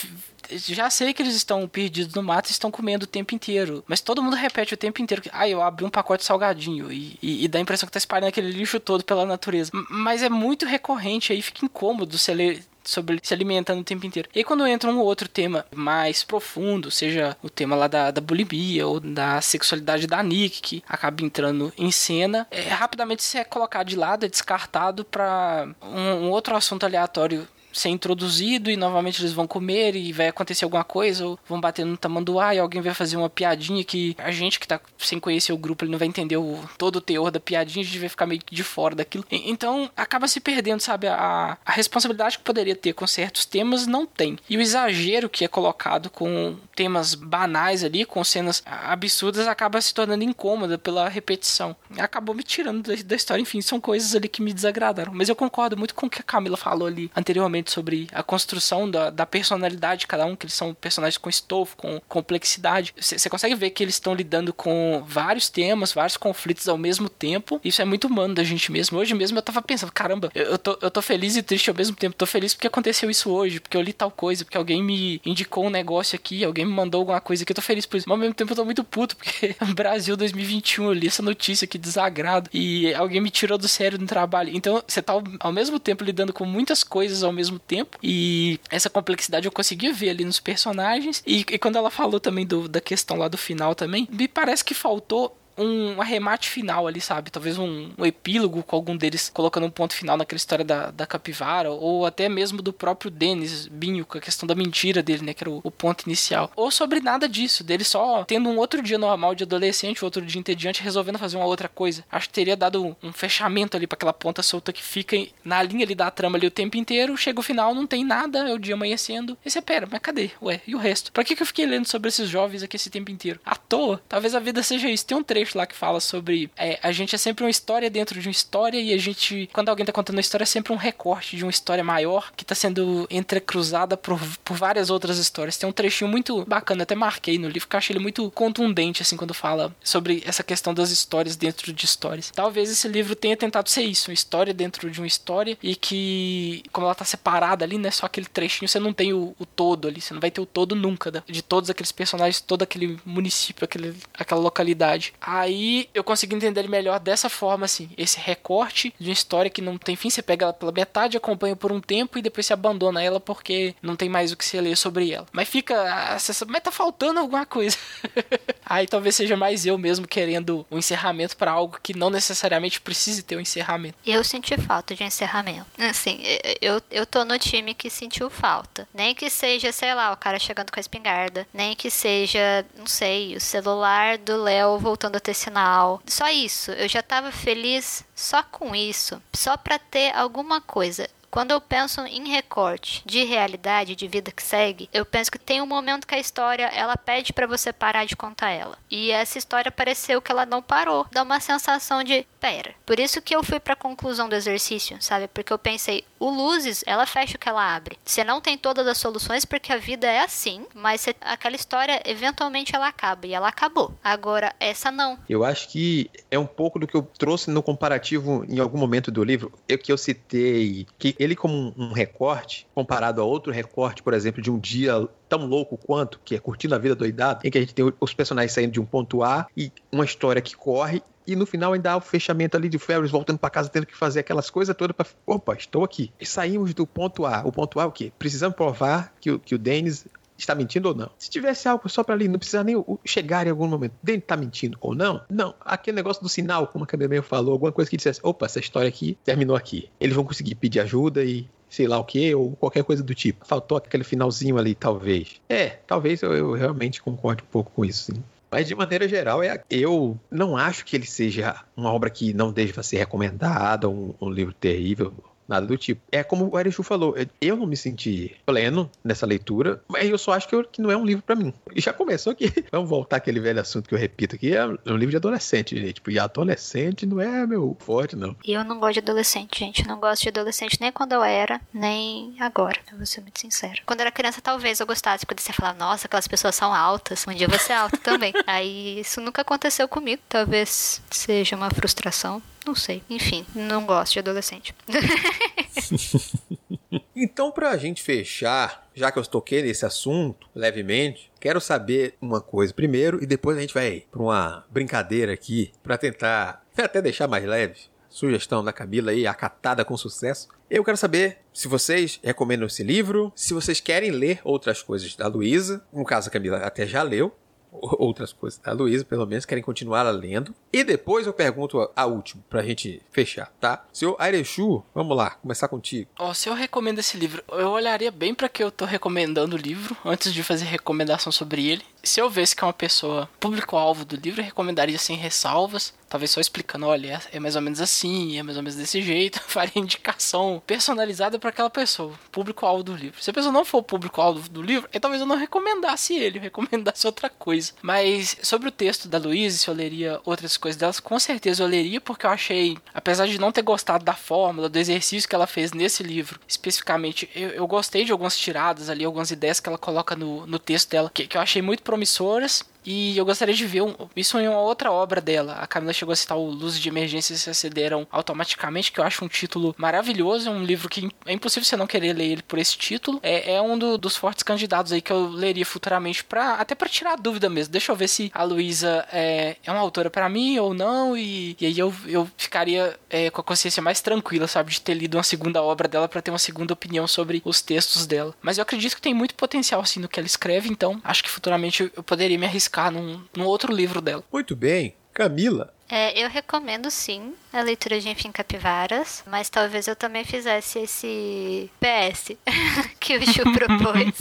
já sei que eles estão perdidos no mato e estão comendo o tempo inteiro. Mas todo mundo repete o tempo inteiro que, ah, eu abri um pacote salgadinho. E, e, e, dá a impressão que tá espalhando aquele lixo todo pela natureza. Mas é muito recorrente, aí fica incômodo você ler sobre se alimentando o tempo inteiro. E aí, quando entra um outro tema mais profundo, seja o tema lá da, da bulimia ou da sexualidade da Nick, que acaba entrando em cena, é, rapidamente isso é colocado de lado, é descartado para um, um outro assunto aleatório ser introduzido e novamente eles vão comer e vai acontecer alguma coisa, ou vão bater no tamanduá e alguém vai fazer uma piadinha que a gente que tá sem conhecer o grupo, ele não vai entender o, todo o teor da piadinha, a gente vai ficar meio que de fora daquilo. Então acaba se perdendo, sabe? A, a responsabilidade que poderia ter com certos temas não tem. E o exagero que é colocado com temas banais ali, com cenas absurdas, acaba se tornando incômoda pela repetição. Acabou me tirando da, história, enfim, são coisas ali que me desagradaram. Mas eu concordo muito com o que a Camila falou ali anteriormente sobre a construção da, da personalidade de cada um, que eles são personagens com estofo, com complexidade. Você consegue ver que eles estão lidando com vários temas, vários conflitos ao mesmo tempo. Isso é muito humano da gente mesmo. Hoje mesmo eu tava pensando, caramba, eu, eu, tô, eu tô feliz e triste ao mesmo tempo. Tô feliz porque aconteceu isso hoje, porque eu li tal coisa, porque alguém me indicou um negócio aqui, alguém me mandou alguma coisa aqui. Eu tô feliz por isso. Mas ao mesmo tempo eu tô muito puto, porque Brasil 2021, eu li essa notícia que desagrado e alguém me tirou do sério no trabalho. Então você tá ao, mesmo tempo lidando com muitas coisas ao mesmo mesmo tempo. E essa complexidade eu conseguia ver ali nos personagens. E, e quando ela falou também do, da questão lá do final também, me parece que faltou um arremate final ali, sabe? Talvez um, um, epílogo com algum deles colocando um ponto final naquela história da, da capivara, ou até mesmo do próprio Dennis Binho, com a questão da mentira dele, né? Que era o, o, ponto inicial. Ou sobre nada disso, dele só tendo um outro dia normal de adolescente, outro dia entediante, resolvendo fazer uma outra coisa. Acho que teria dado um, um fechamento ali para aquela ponta solta que fica na linha ali da trama ali o tempo inteiro, chega o final, não tem nada, é o dia amanhecendo. E você, pera, mas cadê? Ué, e o resto? Pra que, que eu fiquei lendo sobre esses jovens aqui esse tempo inteiro? À toa? Talvez a vida seja isso. Tem um trecho lá que fala sobre é, a gente é sempre uma história dentro de uma história e a gente, quando alguém tá contando uma história, é sempre um recorte de uma história maior que tá sendo entrecruzada por, por várias outras histórias. Tem um trechinho muito bacana, até marquei no livro, que eu achei ele muito contundente, assim, quando fala sobre essa questão das histórias dentro de histórias. Talvez esse livro tenha tentado ser isso, uma história dentro de uma história e que, como ela tá separada ali, né, só aquele trechinho, você não tem o, o todo ali, você não vai ter o todo nunca, de todos aqueles personagens, todo aquele município, aquele, aquela localidade. Aí eu consegui entender ele melhor dessa forma, assim, esse recorte de uma história que não tem fim, você pega ela pela metade, acompanha por um tempo e depois você abandona ela porque não tem mais o que se ler sobre ela. Mas fica mas tá faltando alguma coisa. Aí talvez seja mais eu mesmo querendo um encerramento para algo que não necessariamente precise ter um encerramento. Eu senti falta de encerramento. Assim, eu, eu tô no time que sentiu falta. Nem que seja, sei lá, o cara chegando com a espingarda. Nem que seja, não sei, o celular do Léo voltando a sinal. Só isso. Eu já tava feliz só com isso. Só pra ter alguma coisa. Quando eu penso em recorte de realidade, de vida que segue, eu penso que tem um momento que a história ela pede para você parar de contar ela. E essa história pareceu que ela não parou. Dá uma sensação de, pera. Por isso que eu fui para a conclusão do exercício, sabe? Porque eu pensei, o Luzes, ela fecha o que ela abre. Você não tem todas as soluções porque a vida é assim, mas aquela história eventualmente ela acaba e ela acabou. Agora essa não. Eu acho que é um pouco do que eu trouxe no comparativo em algum momento do livro, é que eu citei que ele como um recorte, comparado a outro recorte, por exemplo, de um dia tão louco quanto, que é Curtindo a Vida Doidada, em que a gente tem os personagens saindo de um ponto A e uma história que corre e no final ainda há o fechamento ali de Ferris voltando para casa tendo que fazer aquelas coisas todas para opa, estou aqui. E saímos do ponto A. O ponto A é o quê? Precisamos provar que, que o Dennis está mentindo ou não. Se tivesse algo só para ali, não precisar nem chegar em algum momento, dele tá mentindo ou não, não. Aquele negócio do sinal, como a Cameraman falou, alguma coisa que dissesse, opa, essa história aqui terminou aqui. Eles vão conseguir pedir ajuda e sei lá o que, ou qualquer coisa do tipo. Faltou aquele finalzinho ali, talvez. É, talvez eu, eu realmente concorde um pouco com isso, sim. Mas de maneira geral, é, eu não acho que ele seja uma obra que não deva ser recomendada, um, um livro terrível nada do tipo. É como o Erichu falou, eu não me senti pleno nessa leitura, mas eu só acho que, eu, que não é um livro para mim. E já começou aqui. Vamos voltar àquele velho assunto que eu repito aqui, é um livro de adolescente, gente. Tipo, e adolescente não é meu forte, não. E eu não gosto de adolescente, gente. Não gosto de adolescente nem quando eu era, nem agora. Eu vou ser muito sincera. Quando eu era criança, talvez eu gostasse, porque você falava, nossa, aquelas pessoas são altas. Um dia você é alta também. Aí isso nunca aconteceu comigo. Talvez seja uma frustração. Não sei. Enfim, não gosto de adolescente. então, pra gente fechar, já que eu toquei nesse assunto levemente, quero saber uma coisa primeiro e depois a gente vai pra uma brincadeira aqui para tentar até deixar mais leve. Sugestão da Camila aí, acatada com sucesso. Eu quero saber se vocês recomendam esse livro, se vocês querem ler outras coisas da Luísa. No caso, a Camila até já leu outras coisas da Luísa, pelo menos, querem continuar lendo. E depois eu pergunto a, última, pra gente fechar, tá? Seu Airechu, vamos lá, começar contigo. Ó, oh, se eu recomendo esse livro, eu olharia bem para que eu tô recomendando o livro, antes de fazer recomendação sobre ele. Se eu visse que é uma pessoa público-alvo do livro, eu recomendaria sem ressalvas talvez só explicando, olha, é mais ou menos assim, é mais ou menos desse jeito, faria indicação personalizada para aquela pessoa, público-alvo do livro. Se a pessoa não for público-alvo do livro, aí talvez eu não recomendasse ele, eu recomendasse outra coisa. Mas sobre o texto da Luísa, se eu leria outras coisas delas, com certeza eu leria, porque eu achei, apesar de não ter gostado da fórmula, do exercício que ela fez nesse livro, especificamente, eu, eu gostei de algumas tiradas ali, algumas ideias que ela coloca no, no texto dela, que, que eu achei muito promissoras e eu gostaria de ver um, isso em uma outra obra dela. A Camila chegou a citar o Luzes de Emergência se acederam automaticamente, que eu acho um título maravilhoso. É um livro que é impossível você não querer ler ele por esse título. É, é um do, dos fortes candidatos aí que eu leria futuramente, pra, até para tirar a dúvida mesmo. Deixa eu ver se a Luísa é, é uma autora para mim ou não. E, e aí eu, eu ficaria é, com a consciência mais tranquila, sabe, de ter lido uma segunda obra dela para ter uma segunda opinião sobre os textos dela. Mas eu acredito que tem muito potencial assim no que ela escreve, então acho que futuramente eu poderia me arriscar arriscar num, num outro livro dela. Muito bem. Camila. É, eu recomendo sim a leitura de Enfim Capivaras, mas talvez eu também fizesse esse PS que o Chu propôs.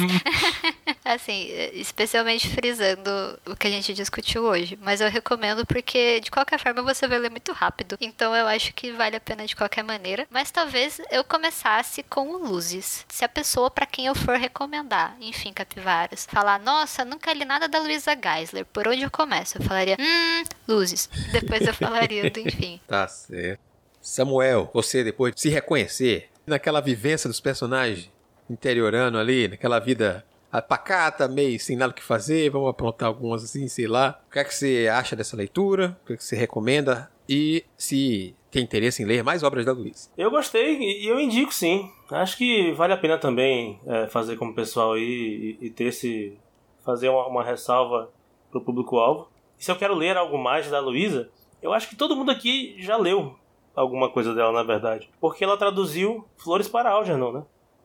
assim, especialmente frisando o que a gente discutiu hoje. Mas eu recomendo porque, de qualquer forma, você vai ler muito rápido. Então eu acho que vale a pena de qualquer maneira. Mas talvez eu começasse com o Luzes. Se a pessoa para quem eu for recomendar, enfim, Capivaras, falar, nossa, nunca li nada da Luísa Geisler, por onde eu começo? Eu falaria, hum, Luzes. Depois eu falaria do enfim. Tá certo. Samuel, você depois de se reconhecer naquela vivência dos personagens interiorando ali, naquela vida pacata, meio sem nada o que fazer, vamos aprontar algumas assim, sei lá. O que é que você acha dessa leitura? O que é que você recomenda? E se tem interesse em ler mais obras da Luiz? Eu gostei e eu indico sim. Acho que vale a pena também é, fazer como pessoal aí e, e ter esse. fazer uma, uma ressalva pro público-alvo. E se eu quero ler algo mais da Luísa, eu acho que todo mundo aqui já leu alguma coisa dela, na verdade. Porque ela traduziu Flores para Algernon, né?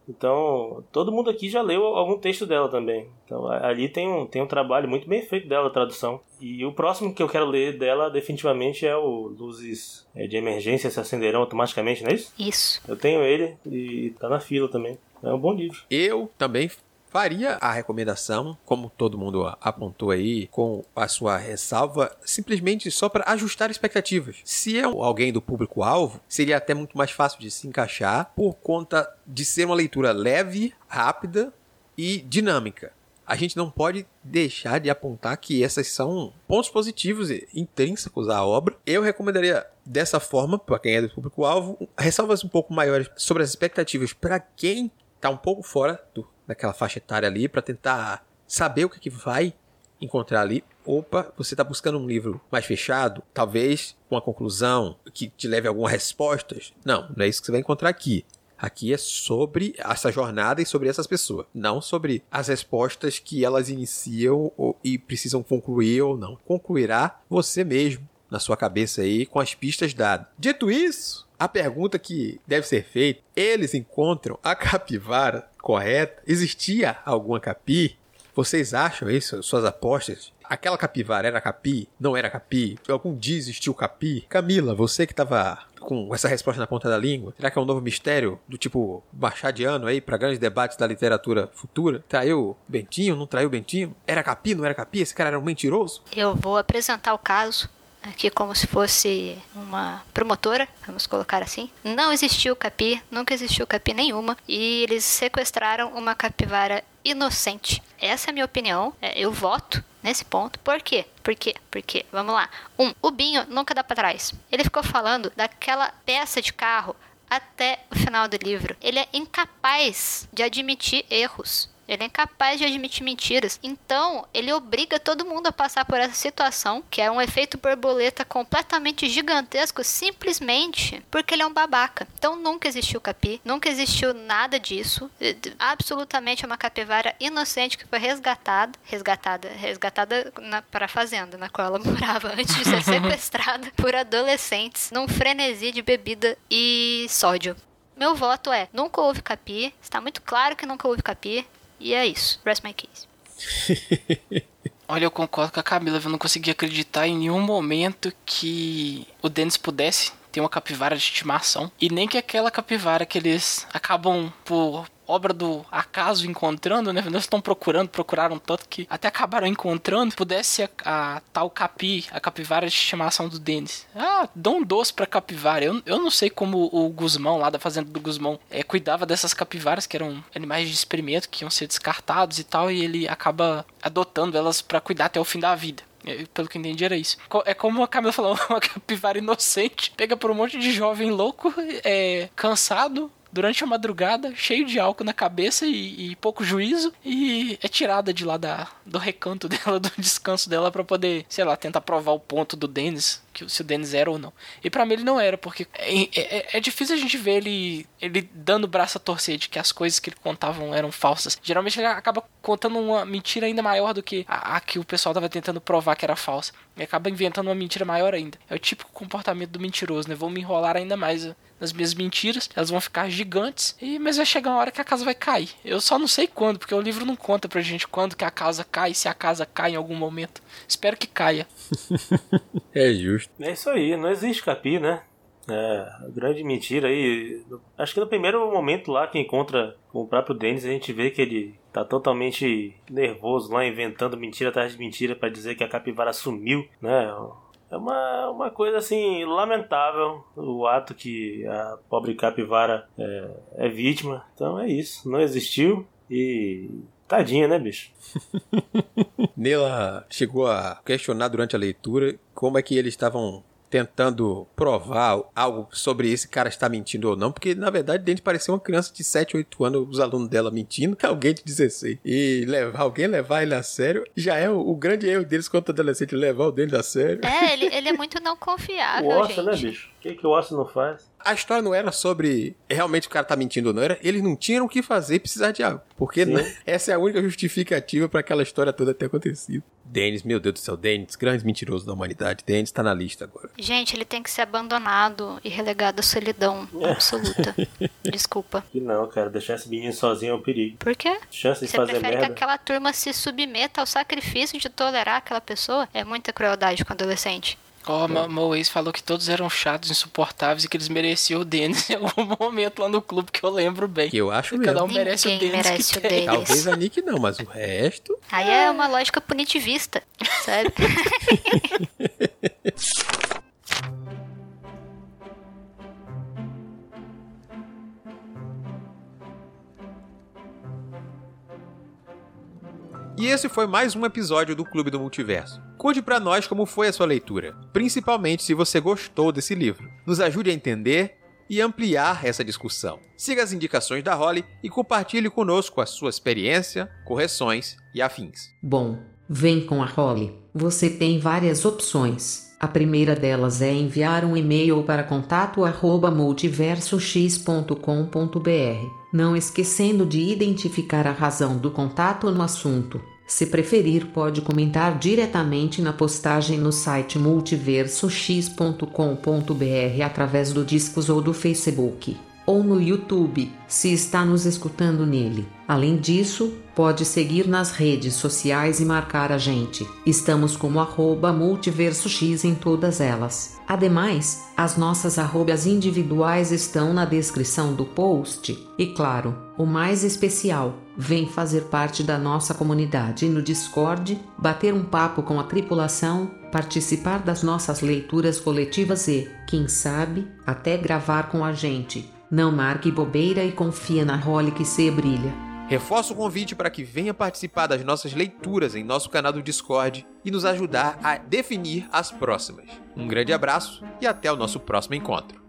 Então, todo mundo aqui já leu algum texto dela também. Então, ali tem um, tem um trabalho muito bem feito dela, a tradução. E o próximo que eu quero ler dela, definitivamente, é o Luzes é, de Emergência se acenderão automaticamente, não é isso? Isso. Eu tenho ele e tá na fila também. É um bom livro. Eu também faria a recomendação, como todo mundo apontou aí, com a sua ressalva, simplesmente só para ajustar expectativas. Se é alguém do público-alvo, seria até muito mais fácil de se encaixar por conta de ser uma leitura leve, rápida e dinâmica. A gente não pode deixar de apontar que esses são pontos positivos e intrínsecos à obra. Eu recomendaria dessa forma, para quem é do público-alvo, ressalvas um pouco maiores sobre as expectativas para quem está um pouco fora do daquela faixa etária ali para tentar saber o que, que vai encontrar ali. Opa, você está buscando um livro mais fechado, talvez uma conclusão que te leve a algumas respostas. Não, não é isso que você vai encontrar aqui. Aqui é sobre essa jornada e sobre essas pessoas, não sobre as respostas que elas iniciam ou, e precisam concluir ou não. Concluirá você mesmo na sua cabeça aí com as pistas dadas. Dito isso, a pergunta que deve ser feita: eles encontram a capivara correta? Existia alguma capi? Vocês acham isso? Suas apostas? Aquela capivara era capi? Não era capi? Algum dia existiu capi? Camila, você que estava com essa resposta na ponta da língua, será que é um novo mistério do tipo machadiano aí para grandes debates da literatura futura? Traiu Bentinho? Não traiu Bentinho? Era capi? Não era capi? Esse cara era um mentiroso? Eu vou apresentar o caso aqui como se fosse uma promotora, vamos colocar assim. Não existiu capi, nunca existiu capi nenhuma, e eles sequestraram uma capivara inocente. Essa é a minha opinião, é, eu voto nesse ponto. Por quê? Por quê? Porque, vamos lá. Um, o Binho nunca dá para trás. Ele ficou falando daquela peça de carro até o final do livro. Ele é incapaz de admitir erros. Ele é incapaz de admitir mentiras. Então, ele obriga todo mundo a passar por essa situação, que é um efeito borboleta completamente gigantesco, simplesmente porque ele é um babaca. Então, nunca existiu capi, nunca existiu nada disso. Absolutamente é uma capivara inocente que foi resgatada, resgatada, resgatada para a fazenda na qual ela morava antes de ser sequestrada por adolescentes num frenesi de bebida e sódio. Meu voto é: nunca houve capi. Está muito claro que nunca houve capi. E é isso. Rest my case. Olha, eu concordo com a Camila. Eu não consegui acreditar em nenhum momento que o Dennis pudesse ter uma capivara de estimação. E nem que aquela capivara que eles acabam por obra do acaso encontrando, né? Eles estão procurando, procuraram tanto que até acabaram encontrando. Pudesse a, a, tal capi, a capivara de estimação do Denis. Ah, dão um doce pra capivara. Eu, eu não sei como o Guzmão, lá da fazenda do Guzmão, é, cuidava dessas capivaras, que eram animais de experimento, que iam ser descartados e tal, e ele acaba adotando elas para cuidar até o fim da vida. É, pelo que entendi, era isso. É como a Camila falou, uma capivara inocente. Pega por um monte de jovem louco, é, cansado, durante a madrugada, cheio de álcool na cabeça e, e pouco juízo, e é tirada de lá da, do recanto dela, do descanso dela, para poder, sei lá, tentar provar o ponto do Dennis, que se o Dennis era ou não. E para mim ele não era, porque é, é, é, difícil a gente ver ele, ele dando o braço a torcer de que as coisas que ele contavam eram falsas. Geralmente ele acaba contando uma mentira ainda maior do que a, a que o pessoal tava tentando provar que era falsa. E acaba inventando uma mentira maior ainda. É o típico comportamento do mentiroso, né? Vou me enrolar ainda mais nas minhas mentiras, elas vão ficar gigantes gigantes, e mas vai chegar uma hora que a casa vai cair. Eu só não sei quando, porque o livro não conta pra gente quando que a casa cai, se a casa cai em algum momento. Espero que caia. é justo. É isso aí, não existe capi, né? É, grande mentira aí. Acho que no primeiro momento lá que encontra com o próprio Denis, a gente vê que ele tá totalmente nervoso lá, inventando mentira atrás de mentira para dizer que a capivara sumiu, né? É uma, uma coisa assim lamentável o ato que a pobre capivara é, é vítima. Então é isso, não existiu e Tadinha, né, bicho? Nela chegou a questionar durante a leitura como é que eles estavam tentando provar algo sobre esse cara estar mentindo ou não, porque na verdade dentro parecia uma criança de 7, 8 anos, os alunos dela mentindo, alguém de 16. E levar alguém levar ele a sério já é o, o grande erro deles quanto adolescente levar o deles a sério. É, ele, ele é muito não confiável, Nossa, né, gente. né, bicho? O que, que o Osso não faz? A história não era sobre realmente o cara tá mentindo ou não, era eles não tinham o que fazer e precisar de água. Porque né, essa é a única justificativa para aquela história toda ter acontecido. Denis, meu Deus do céu, Denis, grande mentiroso da humanidade. Denis tá na lista agora. Gente, ele tem que ser abandonado e relegado à solidão absoluta. Desculpa. Que não, cara, deixar esse menino sozinho é um perigo. Por quê? Chance de Você fazer prefere merda. que aquela turma se submeta ao sacrifício de tolerar aquela pessoa? É muita crueldade com adolescente. Ó, oh, meu ex falou que todos eram chatos, insuportáveis e que eles mereciam o Dennis em algum momento lá no clube que eu lembro bem. Que eu acho Cada um merece Ninguém o Dennis. merece que o. Talvez a Nick não, mas o resto. Aí é uma lógica punitivista, sabe? E esse foi mais um episódio do Clube do Multiverso. Conte pra nós como foi a sua leitura, principalmente se você gostou desse livro. Nos ajude a entender e ampliar essa discussão. Siga as indicações da Holly e compartilhe conosco a sua experiência, correções e afins. Bom, vem com a Holly. Você tem várias opções. A primeira delas é enviar um e-mail para contato@multiversox.com.br, não esquecendo de identificar a razão do contato no assunto. Se preferir, pode comentar diretamente na postagem no site multiversox.com.br através do Discos ou do Facebook, ou no YouTube, se está nos escutando nele. Além disso, pode seguir nas redes sociais e marcar a gente. Estamos como arroba multiversox em todas elas. Ademais, as nossas arrobas individuais estão na descrição do post. E claro, o mais especial, vem fazer parte da nossa comunidade no Discord, bater um papo com a tripulação, participar das nossas leituras coletivas e, quem sabe, até gravar com a gente. Não marque bobeira e confia na Holly que se brilha. Reforço o convite para que venha participar das nossas leituras em nosso canal do Discord e nos ajudar a definir as próximas. Um grande abraço e até o nosso próximo encontro.